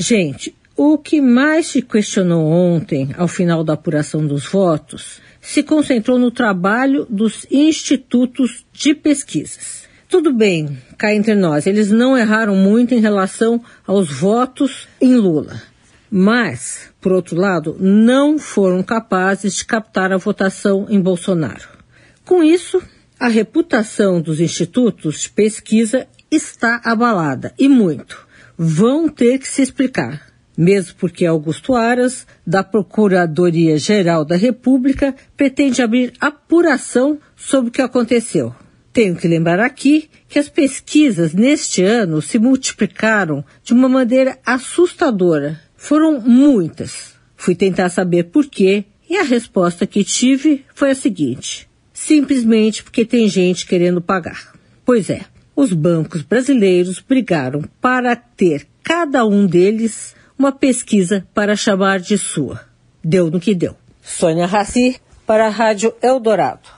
Gente, o que mais se questionou ontem, ao final da apuração dos votos, se concentrou no trabalho dos institutos de pesquisas. Tudo bem, cá entre nós, eles não erraram muito em relação aos votos em Lula. Mas, por outro lado, não foram capazes de captar a votação em Bolsonaro. Com isso, a reputação dos institutos de pesquisa está abalada, e muito vão ter que se explicar, mesmo porque Augusto Aras, da Procuradoria-Geral da República, pretende abrir apuração sobre o que aconteceu. Tenho que lembrar aqui que as pesquisas neste ano se multiplicaram de uma maneira assustadora. Foram muitas. Fui tentar saber por quê e a resposta que tive foi a seguinte: simplesmente porque tem gente querendo pagar. Pois é, os bancos brasileiros brigaram para ter cada um deles uma pesquisa para chamar de sua. Deu no que deu. Sônia Raci para a Rádio Eldorado.